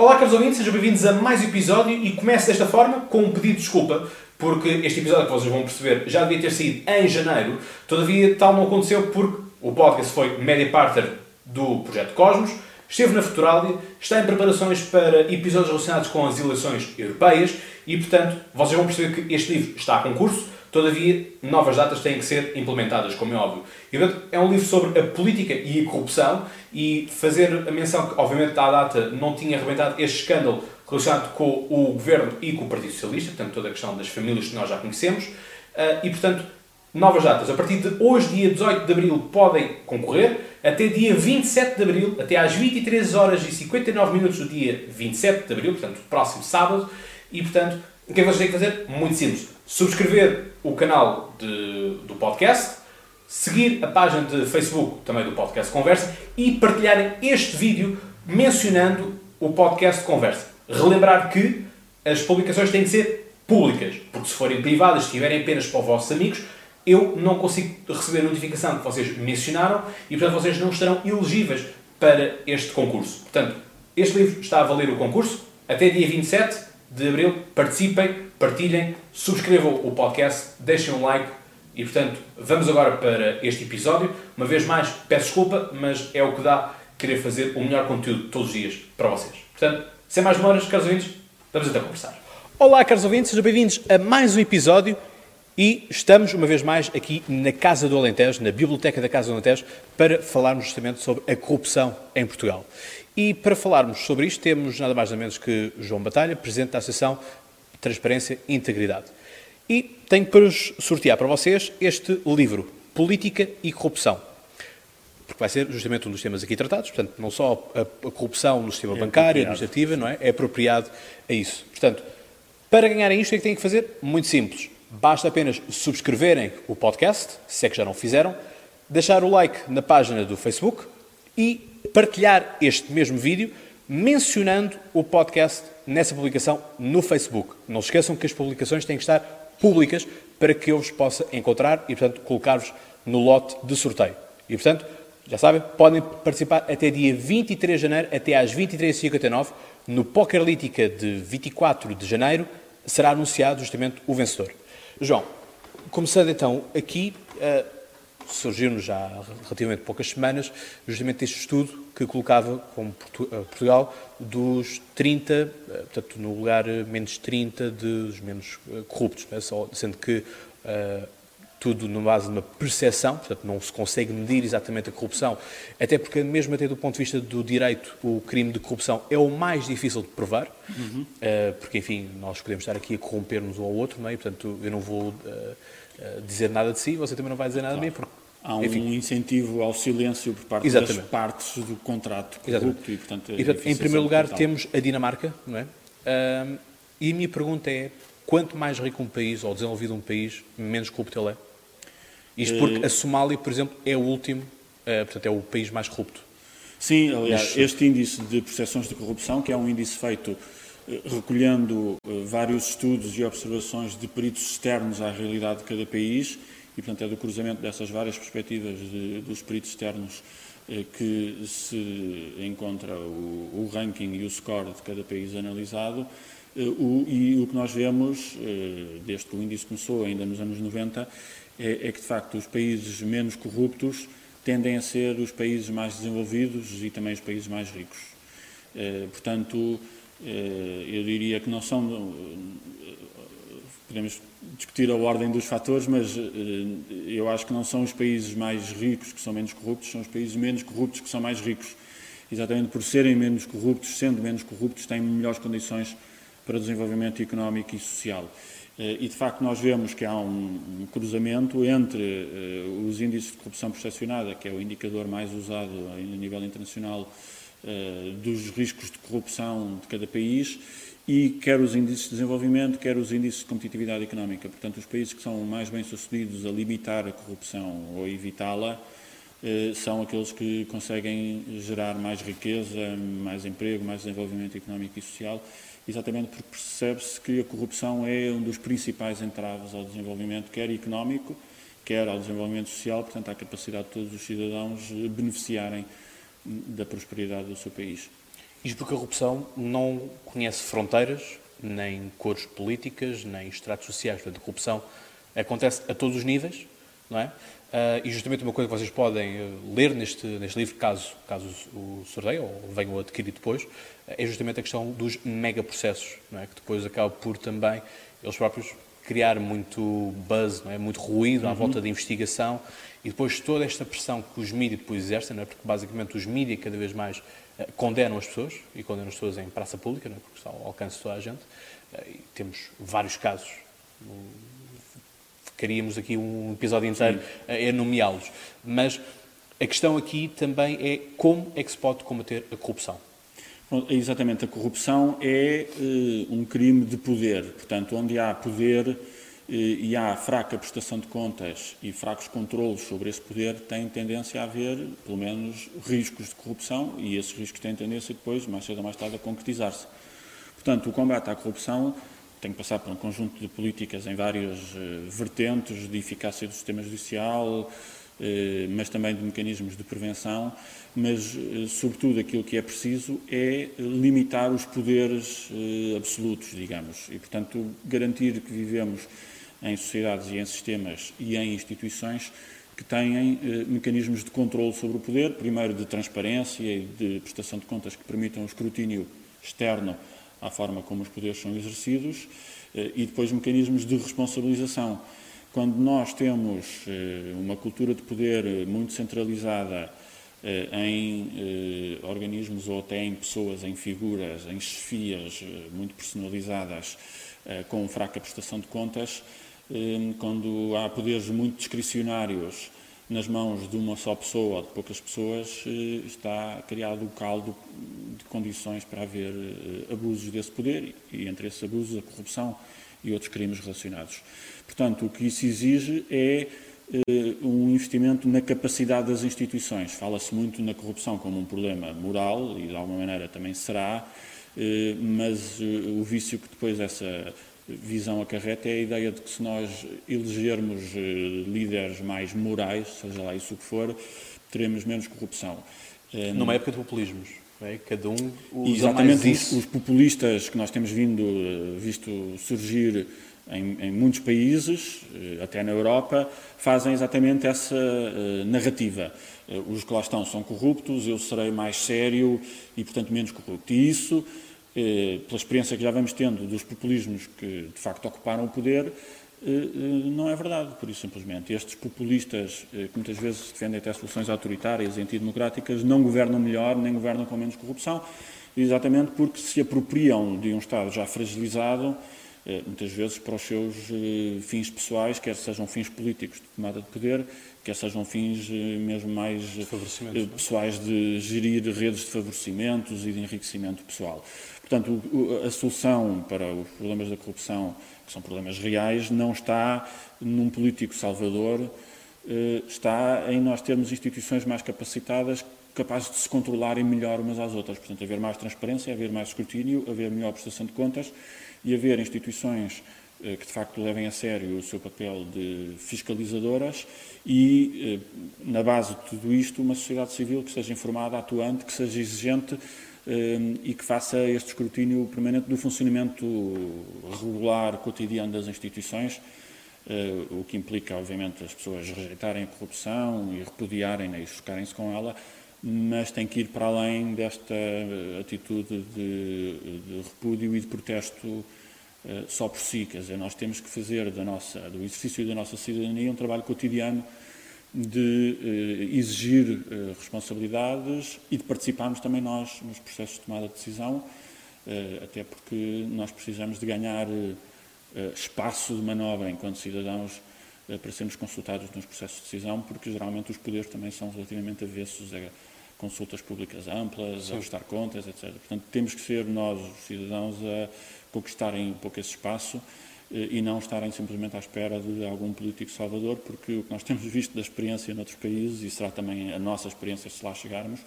Olá, caros ouvintes, sejam bem-vindos a mais um episódio e começo desta forma com um pedido de desculpa, porque este episódio, que vocês vão perceber, já devia ter saído em janeiro, todavia tal não aconteceu porque o podcast foi media partner do Projeto Cosmos, esteve na Futuralia, está em preparações para episódios relacionados com as eleições europeias e, portanto, vocês vão perceber que este livro está a concurso, todavia, novas datas têm que ser implementadas, como é óbvio. E, portanto, é um livro sobre a política e a corrupção e fazer a menção que, obviamente, à data não tinha arrebentado este escândalo relacionado com o governo e com o Partido Socialista, portanto, toda a questão das famílias que nós já conhecemos. Ah, e, portanto, novas datas. A partir de hoje, dia 18 de abril, podem concorrer. Até dia 27 de abril, até às 23 horas e 59 minutos do dia 27 de abril, portanto, próximo sábado. E, portanto, o que é que vocês têm que fazer? Muito simples. Subscrever o canal de, do podcast, seguir a página de Facebook também do podcast Conversa e partilharem este vídeo mencionando o podcast Conversa. Relembrar que as publicações têm que ser públicas, porque se forem privadas, se estiverem apenas para os vossos amigos, eu não consigo receber a notificação que vocês mencionaram e, portanto, vocês não estarão elegíveis para este concurso. Portanto, este livro está a valer o concurso. Até dia 27 de abril, participem, partilhem, subscrevam o podcast, deixem um like e, portanto, vamos agora para este episódio. Uma vez mais, peço desculpa, mas é o que dá querer fazer o melhor conteúdo todos os dias para vocês. Portanto, sem mais demoras, caros ouvintes, vamos então conversar. Olá, caros ouvintes, sejam bem-vindos a mais um episódio e estamos, uma vez mais, aqui na Casa do Alentejo, na Biblioteca da Casa do Alentejo, para falarmos justamente sobre a corrupção em Portugal. E para falarmos sobre isto, temos nada mais nada menos que João Batalha, Presidente da Associação Transparência e Integridade. E tenho para sortear para vocês este livro, Política e Corrupção. Porque vai ser justamente um dos temas aqui tratados, portanto, não só a, a corrupção no sistema É bancário, apropriado. administrativa, não é? É apropriado a isso. Portanto, para ganharem isto, o que é que têm que fazer? Muito simples. Basta apenas subscreverem o podcast, se é que já não fizeram, deixar o like na página do Facebook e partilhar este mesmo vídeo mencionando o podcast nessa publicação no Facebook. Não se esqueçam que as publicações têm que estar públicas para que eu vos possa encontrar e, portanto, colocar-vos no lote de sorteio. E, portanto, já sabem, podem participar até dia 23 de janeiro, até às 23h59, no Pokerlítica de 24 de janeiro, será anunciado justamente o vencedor. João, começando então aqui, eh, surgiu-nos já há relativamente poucas semanas, justamente este estudo que colocava como Portu- eh, Portugal dos 30, eh, portanto, no lugar menos 30 dos menos corruptos, né? Só- sendo que tudo na base de uma percepção, portanto não se consegue medir exatamente a corrupção, até porque mesmo até do ponto de vista do direito, o crime de corrupção é o mais difícil de provar, eh, porque enfim, nós podemos estar aqui a corromper-nos um ao outro, não é? E, portanto eu não vou eh, eh, dizer nada de si, você também não vai dizer nada de mim, porque Há um Enfim. incentivo ao silêncio por parte Exatamente. das partes do contrato corrupto e, portanto, a E, portanto, em primeiro lugar, total. temos a Dinamarca, não é? Ahm, e a minha pergunta é: quanto mais rico um país ou desenvolvido um país, menos corrupto ele é? Isto porque a Somália, por exemplo, é o último, eh, portanto, é o país mais corrupto. Sim, aliás, Mas- este índice de percepções de corrupção, que é um índice feito eh, recolhendo eh, vários estudos e observações de peritos externos à realidade de cada país, e portanto é do cruzamento dessas várias perspectivas de- dos peritos externos eh, que se encontra o, o ranking e o score de cada país analisado. Eh, o- e o que nós vemos, eh, desde que o índice começou, ainda nos anos 90, é, é que de facto os países menos corruptos tendem a ser os países mais desenvolvidos e também os países mais ricos. Eh, portanto, eh, eu diria que não são. eh, podemos discutir a ordem dos fatores, mas eu acho que não são os países mais ricos que são menos corruptos, são os países menos corruptos que são mais ricos. Exatamente por serem menos corruptos, sendo menos corruptos, têm melhores condições para desenvolvimento económico e social. Eh, E, de facto, nós vemos que há um, um cruzamento entre eh, os índices de corrupção percepcionada, que é o indicador mais usado a nível internacional eh, dos riscos de corrupção de cada país, e quer os índices de desenvolvimento, quer os índices de competitividade económica. Portanto, os países que são mais bem-sucedidos a limitar a corrupção ou evitá-la eh, são aqueles que conseguem gerar mais riqueza, mais emprego, mais desenvolvimento económico e social, exatamente porque percebe-se que a corrupção é um dos principais entraves ao desenvolvimento, quer económico, quer ao desenvolvimento social, portanto, à capacidade de todos os cidadãos eh, beneficiarem da prosperidade do seu país. Isto porque a corrupção não conhece fronteiras, nem cores políticas, nem estratos sociais. Portanto, a corrupção acontece a todos os níveis, não é? Uh, e justamente uma coisa que vocês podem uh, ler neste, neste livro, caso, caso o sorteio ou venham a adquirir depois, é justamente a questão dos megaprocessos, não é? que depois acaba por também eles próprios criar muito buzz, não é? muito ruído à uhum. volta da investigação e depois toda esta pressão que os mídias depois exercem, não é? porque basicamente os mídias cada vez mais condenam as pessoas e condenam as pessoas em praça pública, não é? porque está ao alcance de toda a gente. e temos vários casos Queríamos aqui um episódio inteiro Sim. a nomeá-los. Mas a questão aqui também é como é que se pode combater a corrupção. Exatamente, a corrupção é uh, um crime de poder. Portanto, onde há poder uh, e há fraca prestação de contas e fracos controlos sobre esse poder, tem tendência a haver, pelo menos, riscos de corrupção e esses riscos têm tendência depois, mais cedo ou mais tarde, a concretizar-se. Portanto, o combate à corrupção tem que passar por um conjunto de políticas em várias uh, vertentes de eficácia do sistema judicial, mas também de mecanismos de prevenção, mas, uh, sobretudo, aquilo que é preciso é limitar os poderes absolutos, digamos, e, portanto, garantir que vivemos em sociedades e em sistemas e em instituições que têm mecanismos de controle sobre o poder, primeiro de transparência e de prestação de contas que permitam o escrutínio externo à forma como os poderes são exercidos eh, e depois mecanismos de responsabilização. Quando nós temos eh, uma cultura de poder eh, muito centralizada em organismos ou até em pessoas, em figuras, em chefias muito personalizadas, com fraca prestação de contas, quando há poderes muito discricionários nas mãos de uma só pessoa ou de poucas pessoas, eh, está criado o caldo de condições para haver eh, abusos desse poder e, entre esses abusos, a corrupção e outros crimes relacionados. Portanto, o que isso exige é eh, um investimento na capacidade das instituições. Fala-se muito na corrupção como um problema moral, e de alguma maneira também será, mas o vício que depois essa visão acarreta é a ideia de que se nós elegermos eh, líderes mais morais, seja lá isso que for, teremos menos corrupção. Eh, Numa época de populismos. É? Cada um usa Exatamente, mais isso. Os, os populistas que nós temos vindo, eh, visto surgir em, em, muitos países, até na Europa, fazem exatamente essa uh, narrativa. Uh, os que lá estão são corruptos, eu serei mais sério e, portanto, menos corrupto. E isso eh, pela experiência que já vamos tendo dos populismos que de facto ocuparam o poder, eh, eh, não é verdade, por isso simplesmente. Estes populistas, que muitas vezes defendem até soluções autoritárias e antidemocráticas, não governam melhor, nem governam com menos corrupção, exatamente porque se apropriam de um Estado já fragilizado, muitas vezes para os seus fins pessoais, quer sejam fins políticos de tomada de poder, quer sejam fins mesmo mais de pessoais de gerir redes de favorecimentos e de enriquecimento pessoal. Portanto, a solução para os problemas da corrupção, que são problemas reais, não está num político salvador, eh, está em nós termos instituições mais capacitadas, capazes de se controlarem melhor umas às outras. Portanto, haver mais transparência, haver mais escrutínio, haver melhor prestação de contas e haver instituições eh, que de facto levem a sério o seu papel de fiscalizadoras e, eh, na base de tudo isto, uma sociedade civil que seja informada, atuante, que seja exigente Ehm, e que faça este escrutínio permanente do funcionamento regular, cotidiano das instituições, eh, o que implica, obviamente, as pessoas rejeitarem a corrupção e repudiarem-na e chocarem-se com ela, mas tem que ir para além desta atitude de, de repúdio e de protesto eh, só por si. Quer dizer, nós temos que fazer da nossa, do exercício da nossa cidadania um trabalho cotidiano de eh, exigir eh, responsabilidades e de participarmos também nós nos processos de tomada de decisão, eh, até porque nós precisamos de ganhar espaço de manobra enquanto cidadãos para sermos consultados nos processos de decisão, porque geralmente os poderes também são relativamente avessos a consultas públicas amplas, Sim. a prestar contas, etc. Portanto, temos que ser nós, os cidadãos, a conquistarem um pouco esse espaço eh, e não estarem simplesmente à espera de algum político salvador, porque o que nós temos visto da experiência noutros países, e será também a nossa experiência se lá chegarmos,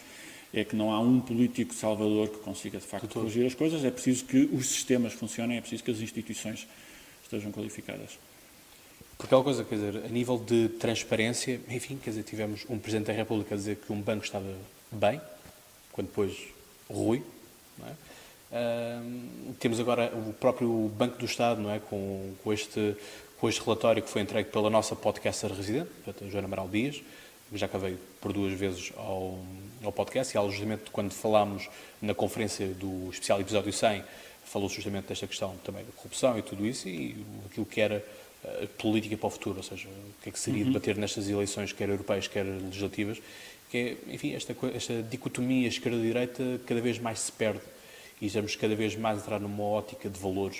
é que não há um político salvador que consiga de facto corrigir as coisas, é preciso que os sistemas funcionem, é preciso que as instituições estejam qualificadas. Porque aquela coisa, quer dizer, a nível de transparência, enfim, quer dizer, tivemos um Presidente da República a dizer que um banco estava bem, quando depois Rui É? Uh, temos agora o próprio Banco do Estado, não é? com, com, este, com este relatório que foi entregue pela nossa podcaster residente, a Joana Amaral Dias, que já cá veio por duas vezes ao, ao podcast, e ela justamente quando falámos na conferência do especial episódio 100, falou justamente desta questão também da corrupção e tudo isso, e aquilo que era a política para o futuro, ou seja, o que é que seria uhum. debater nestas eleições, quer europeias, quer legislativas, que é, enfim, esta, esta dicotomia esquerda-direita cada vez mais se perde e estamos cada vez mais a entrar numa ótica de valores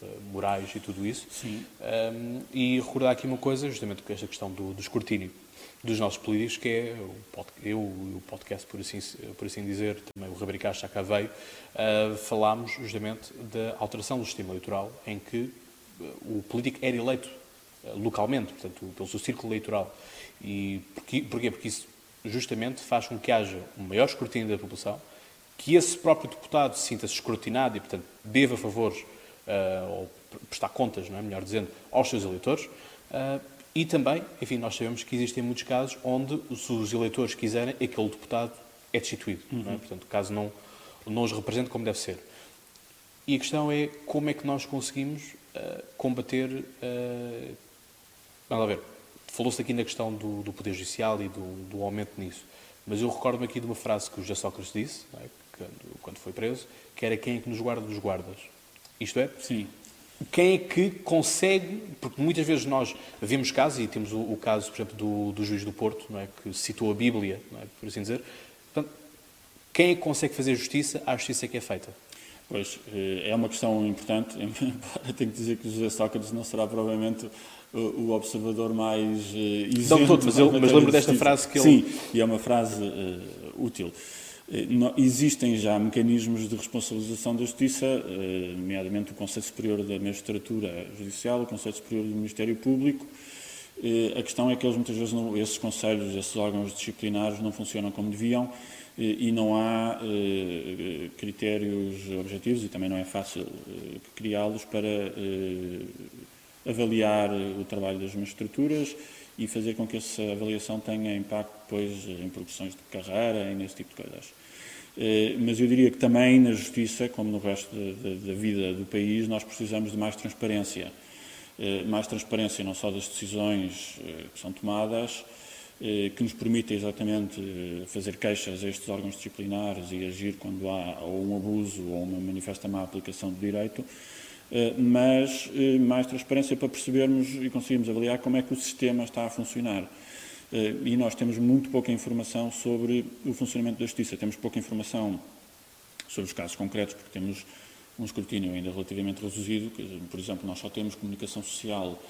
uh, morais e tudo isso. Sim. Um, e recordar aqui uma coisa, justamente com esta questão do, do escrutínio dos nossos políticos, que é o, eu e o podcast, por assim, por assim dizer, também o Rabaricás já cá veio, uh, falámos justamente da alteração do sistema eleitoral, em que uh, o político era eleito uh, localmente, portanto, pelo seu círculo eleitoral. E porquê? Porque isso justamente faz com que haja um maior escrutínio da população, que esse próprio deputado sinta-se escrutinado e, portanto, deva favores, uh, ou prestar contas, não é? melhor dizendo, aos seus eleitores. Uh, e também, enfim, nós sabemos que existem muitos casos onde, se os eleitores quiserem, aquele deputado é destituído. Uhum. Não é? Portanto, caso não, não os represente como deve ser. E a questão é como é que nós conseguimos uh, combater. Uh, vamos lá ver. Falou-se aqui na questão do, do Poder Judicial e do, do, aumento nisso. Mas eu recordo-me aqui de uma frase que o José Sócrates disse, é? quando, quando foi preso, que era quem é que nos guarda dos guardas. Isto é? Sim quem é que consegue, porque muitas vezes nós vemos casos, e temos o, o caso, por exemplo, do, do, juiz do Porto, não é, que citou a Bíblia, é, por assim dizer, portanto, quem é que consegue fazer justiça à justiça que é feita? Pois, eh, é uma questão importante, tenho que dizer que José Sócrates não será provavelmente o observador mais eh, isento. Não todo, mas, mas lembro desta frase que ele... Sim, e é uma frase uh, útil. Eh, existem já mecanismos de responsabilização da Justiça, nomeadamente o Conselho Superior da Magistratura Judicial, o Conselho Superior do Ministério Público. A questão é que eles muitas vezes não, esses conselhos, esses órgãos disciplinares não funcionam como deviam e não há critérios objetivos e também não é fácil criá-los para avaliar o trabalho das magistraturas e fazer com que essa avaliação tenha impacto depois em progressões de carreira e nesse tipo de coisas. Eh, mas eu diria que também na justiça, como no resto da vida do país, nós precisamos de mais transparência. Eh, mais transparência não só das decisões eh, que são tomadas, que nos permitem exatamente fazer queixas a estes órgãos disciplinares e agir quando há ou um abuso ou uma manifesta má aplicação do direito, mas mais transparência para percebermos e conseguirmos avaliar como é que o sistema está a funcionar. Eh, e nós temos muito pouca informação sobre o funcionamento da justiça. Temos pouca informação sobre os casos concretos, porque temos um escrutínio ainda relativamente reduzido. Por exemplo, nós só temos comunicação social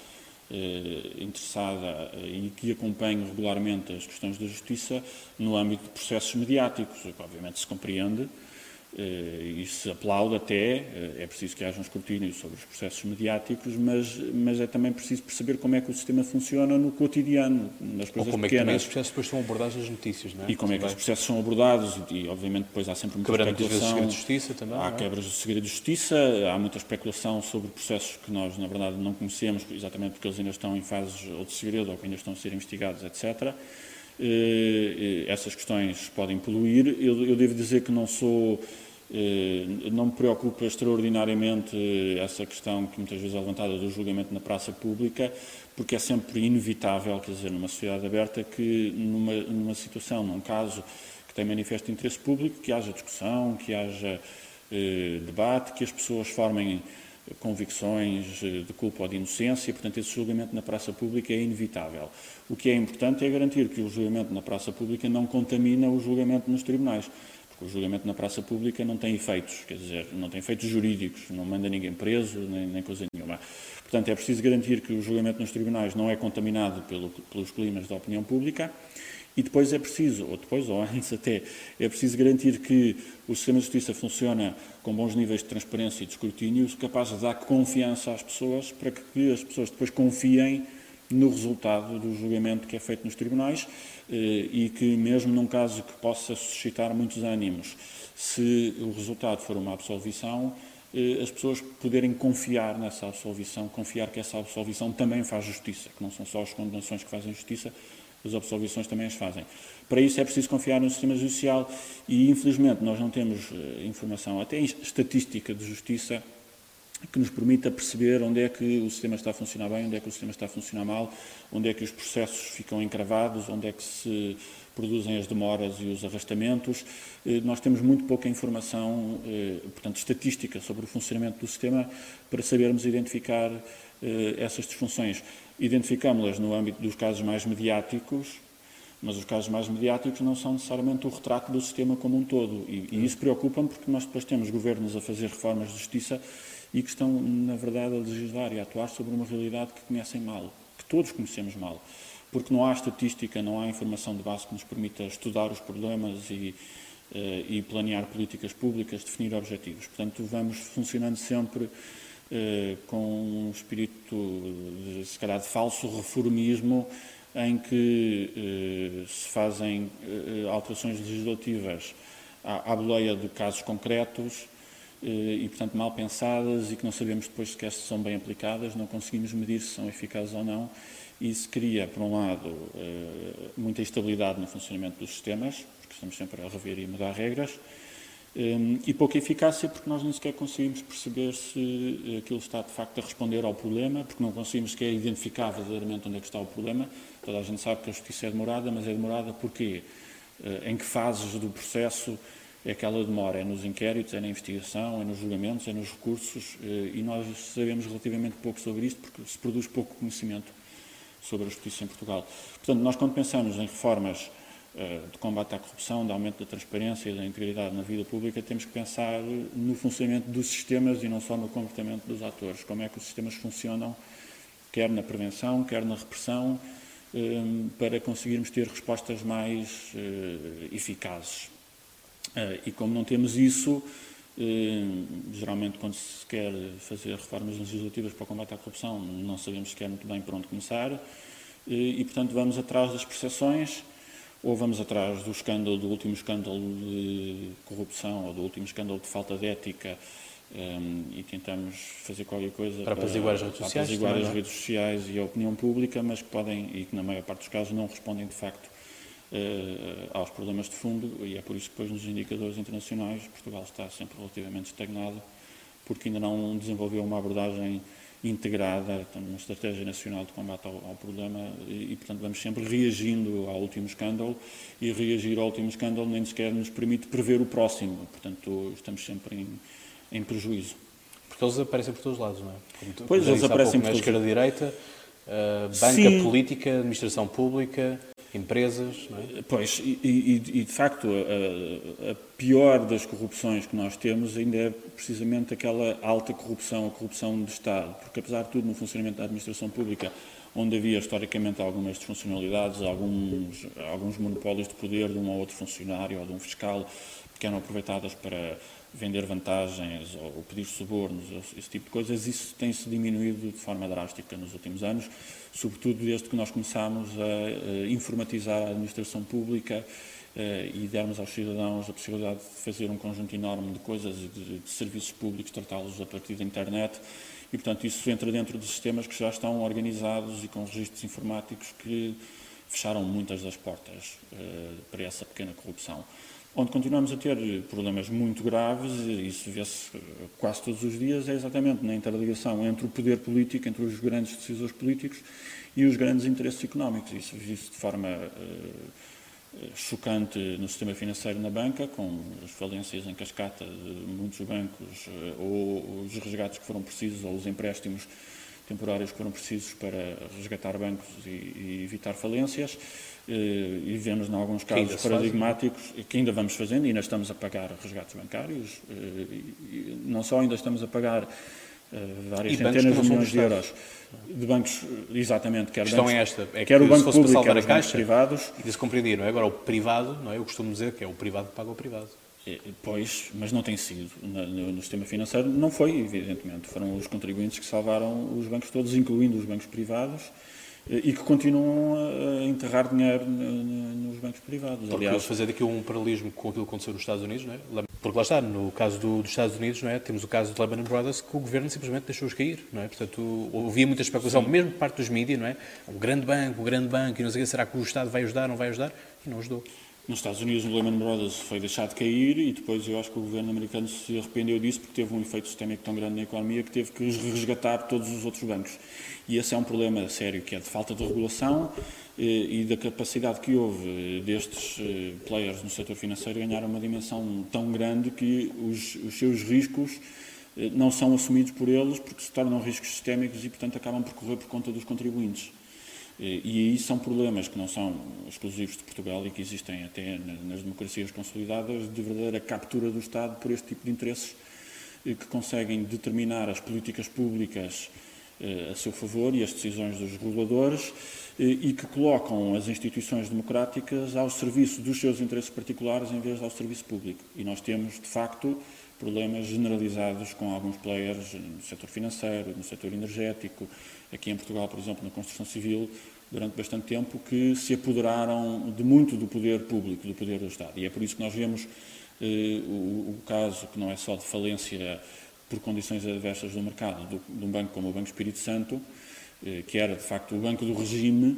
eh, interessada eh, e que acompanha regularmente as questões da justiça no âmbito de processos mediáticos, que obviamente se compreende eh, e se aplaude até, eh, é preciso que haja um escrutínio sobre os processos mediáticos, mas, mas é também preciso perceber como é que o sistema funciona no cotidiano, nas coisas Ou como pequenas. é que os processos depois são abordados nas notícias, não é? E como é que os processos são abordados e, obviamente, depois há sempre muita Quebrando especulação. segredo de justiça também, Há é? quebras do segredo de justiça, há muita especulação sobre processos que nós, na verdade, não conhecemos, exatamente porque eles ainda estão em fases ou de segredo ou que ainda estão a ser investigados, etc., essas questões podem poluir. Eu, eu devo dizer que não sou eh, não me preocupa extraordinariamente essa questão que muitas vezes é levantada do julgamento na praça pública, porque é sempre inevitável, quer dizer, numa sociedade aberta, que numa, numa situação, num caso que tem manifesto interesse público, que haja discussão, que haja eh, debate, que as pessoas formem convicções eh, de culpa ou de inocência, e, portanto, esse julgamento na praça pública é inevitável. O que é importante é garantir que o julgamento na praça pública não contamina o julgamento nos tribunais. O julgamento na praça pública não tem efeitos, quer dizer, não tem efeitos jurídicos, não manda ninguém preso, nem, nem coisa nenhuma. Portanto, é preciso garantir que o julgamento nos tribunais não é contaminado pelo, pelos climas da opinião pública e depois é preciso, ou depois ou antes até, é preciso garantir que o sistema de justiça funciona com bons níveis de transparência e de escrutínio, capaz de dar confiança às pessoas para que as pessoas depois confiem no resultado do julgamento que é feito nos tribunais eh, e que, mesmo num caso que possa suscitar muitos ânimos, se o resultado for uma absolvição, eh, as pessoas poderem confiar nessa absolvição, confiar que essa absolvição também faz justiça, que não são só as condenações que fazem justiça, as absolvições também as fazem. Para isso é preciso confiar no sistema judicial e, infelizmente, nós não temos uh, informação, até estatística de justiça, que nos permita perceber onde é que o sistema está a funcionar bem, onde é que o sistema está a funcionar mal, onde é que os processos ficam encravados, onde é que se produzem as demoras e os arrastamentos. Eh, nós temos muito pouca informação, eh, portanto, estatística sobre o funcionamento do sistema para sabermos identificar eh, essas disfunções. Identificámos-las no âmbito dos casos mais mediáticos, mas os casos mais mediáticos não são necessariamente o retrato do sistema como um todo. E, e isso preocupa-me porque nós depois temos governos a fazer reformas de justiça e que estão, na verdade, a legislar e a atuar sobre uma realidade que conhecem mal, que todos conhecemos mal porque não há estatística, não há informação de base que nos permita estudar os problemas e, uh, e planear políticas públicas, definir objetivos. Portanto, vamos funcionando sempre uh, com um espírito, de, se calhar, de falso reformismo, em que se fazem alterações legislativas à boleia de casos concretos e, portanto, mal pensadas e que não sabemos depois sequer se são bem aplicadas, não conseguimos medir se são eficazes ou não isso cria, por um lado, eh, muita instabilidade no funcionamento dos sistemas, porque estamos sempre a rever e mudar regras, eh, e pouca eficácia, porque nós nem sequer conseguimos perceber se aquilo está de facto a responder ao problema, porque não conseguimos sequer identificar verdadeiramente onde é que está o problema. Toda a gente sabe que a justiça é demorada, mas é demorada porquê? Eh, em que fases do processo é que ela demora? É nos inquéritos, é na investigação, é nos julgamentos, é nos recursos, e nós sabemos relativamente pouco sobre isto, porque se produz pouco conhecimento sobre a justiça em Portugal. Portanto, nós quando pensamos em reformas uh, de combate à corrupção, de aumento da transparência e da integridade na vida pública, temos que pensar no funcionamento dos sistemas e não só no comportamento dos atores. Como é que os sistemas funcionam, quer na prevenção, quer na repressão, eh, para conseguirmos ter respostas mais eficazes. Uh, e como não temos isso, eh, geralmente, quando se quer fazer reformas legislativas para o combate à corrupção, não sabemos sequer muito bem por onde começar eh, e, portanto, vamos atrás das percepções ou vamos atrás do escândalo, do último escândalo de corrupção ou do último escândalo de falta de ética eh, e tentamos fazer qualquer coisa para apaziguar as redes sociais, apaziguar as é? redes sociais e a opinião pública, mas que podem e que na maior parte dos casos não respondem de facto uh, aos problemas de fundo e é por isso que depois nos indicadores internacionais Portugal está sempre relativamente estagnado porque ainda não desenvolveu uma abordagem integrada, uma estratégia nacional de combate ao, ao problema e, e, portanto, vamos sempre reagindo ao último escândalo e reagir ao último escândalo nem sequer nos permite prever o próximo, portanto, estamos sempre em, em prejuízo. Porque eles aparecem por todos os lados, não é? Pois, eles aparecem por todos os lados. esquerda-direita, uh, banca Sim. política, administração pública empresas. É? Pois, e, e, e, de facto a, a, pior das corrupções que nós temos ainda é precisamente aquela alta corrupção, a corrupção de Estado, porque apesar de tudo no funcionamento da administração pública, onde havia historicamente algumas disfuncionalidades, alguns, alguns monopólios de poder de um ou outro funcionário ou de um fiscal que eram aproveitadas para vender vantagens ou pedir subornos, esse tipo de coisas, isso tem-se diminuído de forma drástica nos últimos anos, sobretudo desde que nós começámos a, informatizar a administração pública eh, e dermos aos cidadãos a possibilidade de fazer um conjunto enorme de coisas de, de serviços públicos, tratá-los a partir da internet. E, portanto, isso entra dentro de sistemas que já estão organizados e com registros informáticos que fecharam muitas das portas eh, para essa pequena corrupção onde continuamos a ter problemas muito graves, e isso vê-se quase todos os dias, é exatamente na interligação entre o poder político, entre os grandes decisores políticos e os grandes interesses económicos. Isso viu-se de forma uh, chocante no sistema financeiro na banca, com as falências em cascata de muitos bancos, ou os resgates que foram precisos, ou os empréstimos temporários que foram precisos para resgatar bancos e, e evitar falências. Eh, e vemos, em alguns casos que paradigmáticos, que ainda vamos fazendo, e ainda estamos a pagar resgates bancários, eh, não só ainda estamos a pagar eh, várias centenas de milhões de euros de bancos, exatamente, quer, bancos, é esta, é quer o banco público, quer os bancos privados. E de se compreender, não é? Agora, o privado, não é? Eu costumo dizer que é o privado que paga o privado. Pois, mas não tem sido. No, sistema financeiro não foi, evidentemente. Foram os contribuintes que salvaram os bancos todos, incluindo os bancos privados, e que continuam a enterrar dinheiro nos bancos privados. Porque Aliás, fazer aqui um paralelismo com aquilo que aconteceu nos Estados Unidos, não é? Porque lá está, no caso do, dos Estados Unidos, não é? temos o caso de Lehman Brothers, que o governo simplesmente deixou-os cair. Não é? Portanto, havia muita especulação, Sim. mesmo por parte dos mídias, não é? O grande banco, o grande banco, e não sei o que, será que o Estado vai ajudar, não vai ajudar? E não ajudou. Nos Estados Unidos, o Lehman Brothers foi deixado de cair e depois eu acho que o governo americano se arrependeu disso porque teve um efeito sistémico tão grande na economia que teve que resgatar todos os outros bancos. E esse é um problema sério, que é de falta de regulação eh, e da capacidade que houve eh, destes eh, players no setor financeiro ganhar uma dimensão tão grande que os, os seus riscos não são assumidos por eles porque se tornam riscos sistémicos e, portanto, acabam por correr por conta dos contribuintes. E aí são problemas que não são exclusivos de Portugal e que existem até nas democracias consolidadas de verdadeira captura do Estado por este tipo de interesses que conseguem determinar as políticas públicas eh, a seu favor e as decisões dos reguladores eh, e que colocam as instituições democráticas ao serviço dos seus interesses particulares em vez ao serviço público. E nós temos, de facto, problemas generalizados com alguns players no setor financeiro, no setor energético, aqui em Portugal, por exemplo, na construção civil, durante bastante tempo, que se apoderaram de muito do poder público, do poder do Estado. E é por isso que nós vemos eh, o, o, caso, que não é só de falência por condições adversas do mercado, do, de um banco como o Banco Espírito Santo, eh, que era de facto o banco do regime,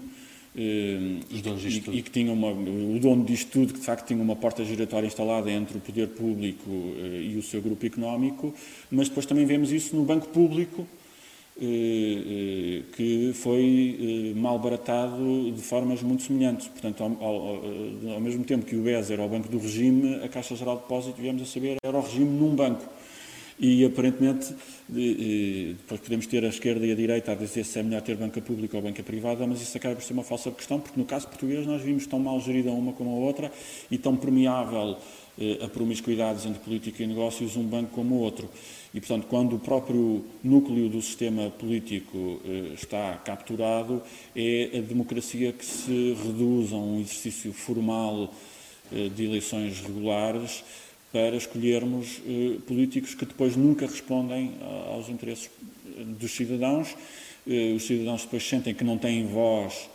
e, e, que tinha uma, o dono disto tudo, que de facto tinha uma porta giratória instalada entre o poder público eh, e o seu grupo económico, mas depois também vemos isso no banco público, eh, eh, que foi mal baratado de formas muito semelhantes. Portanto, ao, ao, ao mesmo tempo que o BES era o banco do regime, a Caixa Geral de Depósito, viemos a saber, era o regime num banco. E aparentemente, depois podemos ter a esquerda e a direita a dizer se é melhor ter banca pública ou banca privada, mas isso acaba por ser uma falsa questão, porque no caso português nós vimos tão mal gerida uma como a outra e tão permeável eh, a promiscuidades entre política e negócios um banco como o outro. E, portanto, quando o próprio núcleo do sistema político eh, está capturado, é a democracia que se reduz a um exercício formal eh, de eleições regulares para escolhermos eh, políticos que depois nunca respondem aos interesses dos cidadãos. Eh, os cidadãos depois sentem que não têm voz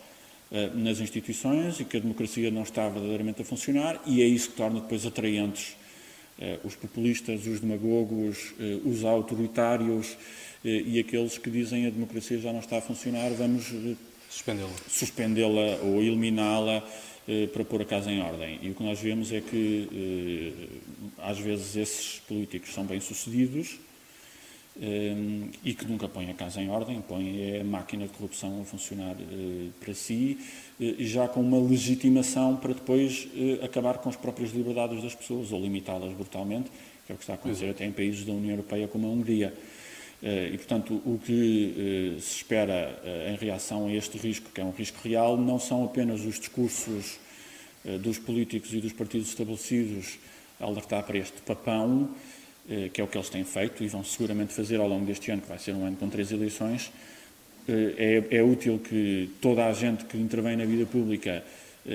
eh, nas instituições e que a democracia não está verdadeiramente a funcionar, e é isso que torna depois atraentes os populistas, os demagogos, os autoritários e aqueles que dizem a democracia já não está a funcionar, vamos suspendê-la suspendê ou eliminá-la eh, para pôr a casa em ordem. E o que nós vemos é que, eh, às vezes, esses políticos são bem-sucedidos eh, e que nunca põem a casa em ordem, põem a máquina de corrupção a funcionar para si, já com uma legitimação para depois acabar com as próprias liberdades das pessoas ou limitá-las brutalmente, que é o que está a acontecer até em países da União Europeia como a Hungria. E, portanto, o que se espera em reação a este risco, que é um risco real, não são apenas os discursos dos políticos e dos partidos estabelecidos a alertar para este papão, que é o que eles têm feito e vão seguramente fazer ao longo deste ano, que vai ser um ano com três eleições. É, é útil que toda a gente que intervém na vida pública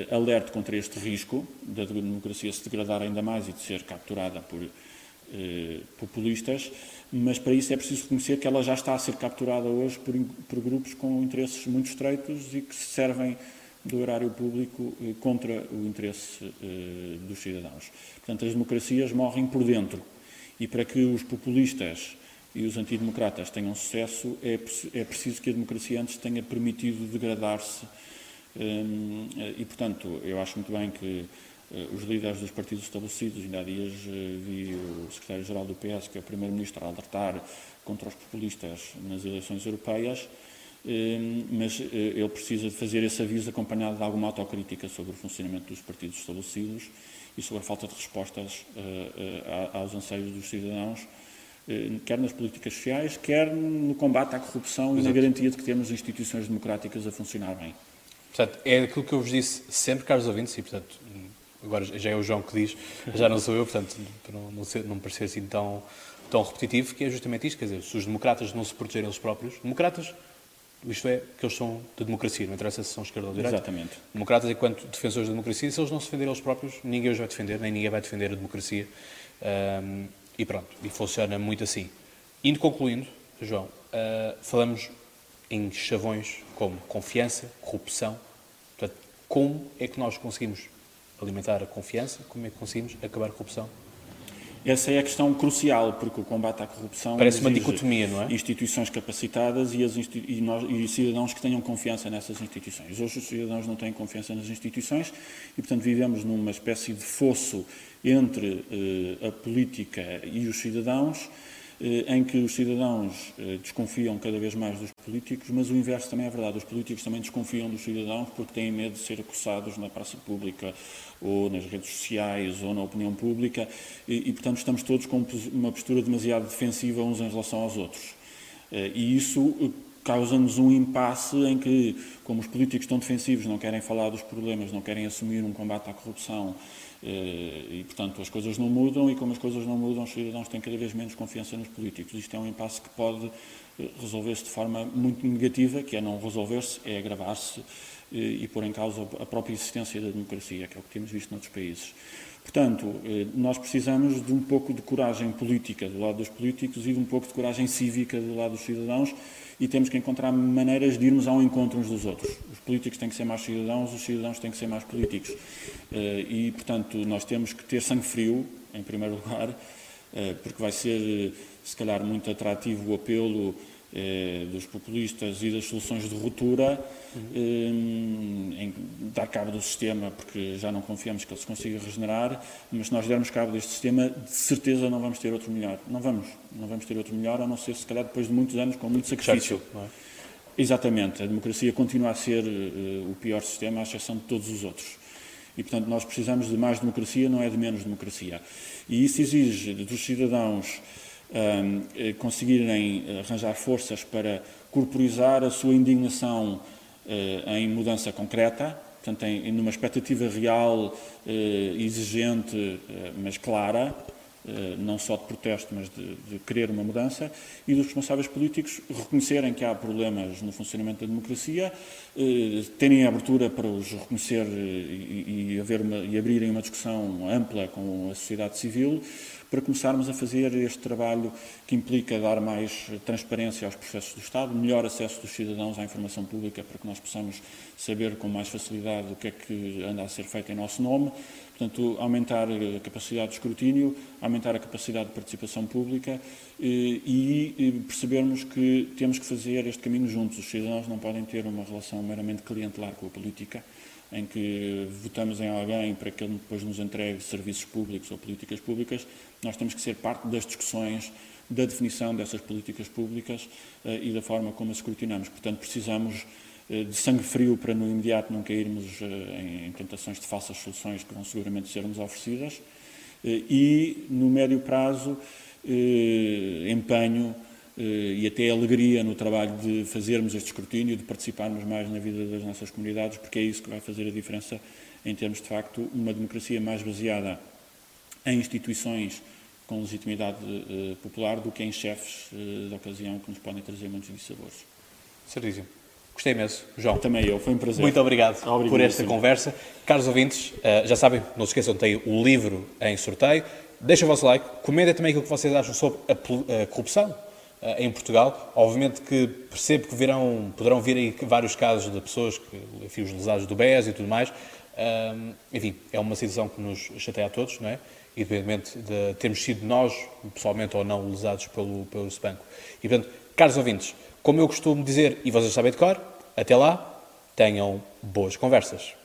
alerte contra este risco da democracia se degradar ainda mais e de ser capturada por eh, populistas, mas para isso é preciso reconhecer que ela já está a ser capturada hoje por, por grupos com interesses muito estreitos e que se servem do erário público eh, contra o interesse eh, dos cidadãos. Portanto, as democracias morrem por dentro e para que os populistas e os antidemocratas tenham sucesso é, é preciso que a democracia antes tenha permitido degradar-se e, portanto, eu acho muito bem que os líderes dos partidos estabelecidos. Ainda há dias eh, vi o secretário-geral do PS, que é o primeiro-ministro, a alertar contra os populistas nas eleições europeias, eh, mas ele precisa de fazer esse aviso acompanhado de alguma autocrítica sobre o funcionamento dos partidos estabelecidos e sobre a falta de respostas aos anseios dos cidadãos, quer nas políticas sociais, quer no combate à corrupção Exato. e na garantia de que temos instituições democráticas a funcionar bem. Portanto, é aquilo que eu vos disse sempre, caros ouvintes, e portanto, agora já é o João que diz, já não sou eu, portanto, para não, não, ser, não parecer assim tão, tão repetitivo, que é justamente isto, quer dizer, se os democratas não se protegerem eles próprios, democratas, isto é, que eles são da democracia, não interessa se são esquerda ou direita. Exatamente. Democratas, enquanto defensores da democracia, se eles não se defenderem eles próprios, ninguém os vai defender, nem ninguém vai defender a democracia. Um, e pronto, e funciona muito assim. Indo concluindo, João, uh, falamos em chavões como confiança, corrupção. Portanto, como é que nós conseguimos alimentar a confiança? Como é que conseguimos acabar a corrupção? Essa é a questão crucial, porque o combate à corrupção parece uma dicotomia, não é? Instituições capacitadas e, as e, nós, e, cidadãos que tenham confiança nessas instituições. Hoje os cidadãos não têm confiança nas instituições e, portanto, vivemos numa espécie de fosso entre eh, a política e os cidadãos em que os cidadãos eh, desconfiam cada vez mais dos políticos, mas o inverso também é verdade. Os políticos também desconfiam dos cidadãos porque têm medo de ser acossados na praça pública ou nas redes sociais ou na opinião pública e, e portanto, estamos todos com uma postura demasiado defensiva uns em relação aos outros. Eh, e isso causa-nos um impasse em que, como os políticos estão defensivos, não querem falar dos problemas, não querem assumir um combate à corrupção, eh, e, portanto, as coisas não mudam e, como as coisas não mudam, os cidadãos têm cada vez menos confiança nos políticos. Isto é um impasse que pode eh, resolver-se de forma muito negativa, que é não resolver-se, é agravar-se eh, e pôr em causa a própria existência da democracia, que é o que temos visto noutros países. Portanto, nós precisamos de um pouco de coragem política do lado dos políticos e de um pouco de coragem cívica do lado dos cidadãos e temos que encontrar maneiras de irmos ao encontro uns dos outros. Os políticos têm que ser mais cidadãos, os cidadãos têm que ser mais políticos. Eh, e, portanto, nós temos que ter sangue frio, em primeiro lugar, eh, porque vai ser, se calhar, muito atrativo o apelo eh, dos populistas e das soluções de ruptura uhum. em dar cabo do sistema, porque já não confiamos que ele se consiga regenerar, mas se nós dermos cabo deste sistema, de certeza não vamos ter outro melhor. Não vamos. Não vamos ter outro melhor, a não ser, se calhar, depois de muitos anos, com muito sacrifício. É? Exatamente. A democracia continua a ser uh, o pior sistema, à exceção de todos os outros. E, portanto, nós precisamos de mais democracia, não é de menos democracia. E isso exige dos cidadãos eh, conseguirem arranjar forças para corporizar a sua indignação uh, em mudança concreta, portanto, em, numa expectativa real, exigente, mas clara, não só de protesto, mas de, de, querer uma mudança, e dos responsáveis políticos reconhecerem que há problemas no funcionamento da democracia, terem abertura para os reconhecer e, e, haver uma, e abrirem uma discussão ampla com a sociedade civil, para começarmos a fazer este trabalho que implica dar mais transparência aos processos do Estado, melhor acesso dos cidadãos à informação pública para que nós possamos saber com mais facilidade o que é que anda a ser feito em nosso nome, portanto, aumentar a capacidade de escrutínio, aumentar a capacidade de participação pública e, e percebermos que temos que fazer este caminho juntos. Os cidadãos não podem ter uma relação meramente clientelar com a política, em que votamos em alguém para que ele depois nos entregue serviços públicos ou políticas públicas, nós temos que ser parte das discussões da definição dessas políticas públicas e da forma como as escrutinamos. Portanto, precisamos de sangue frio para no imediato não cairmos uh, em, tentações de falsas soluções que vão seguramente ser-nos oferecidas e, no médio prazo, empenho e até alegria no trabalho de fazermos este escrutínio, de participarmos mais na vida das nossas comunidades, porque é isso que vai fazer a diferença em termos, de facto, uma democracia mais baseada em instituições com legitimidade popular do que em chefes de ocasião que nos podem trazer muitos dissabores. Certíssimo. Gostei imenso, João. Também eu, foi um prazer. Muito obrigado, obrigado por esta sim. conversa. Caros ouvintes, uh, já sabem, não se esqueçam, tem o livro em sorteio. Deixem o vosso like, comentem também aquilo que vocês acham sobre a, a corrupção em Portugal. Obviamente que percebo que virão, poderão vir aí vários casos de pessoas, que, enfim, os lesados do BES e tudo mais. enfim, é uma situação que nos chateia a todos, não é? independentemente de termos sido nós, pessoalmente ou não, lesados pelo, pelo banco. E, portanto, caros ouvintes, como eu costumo dizer, e vocês sabem de cor, até lá, tenham boas conversas.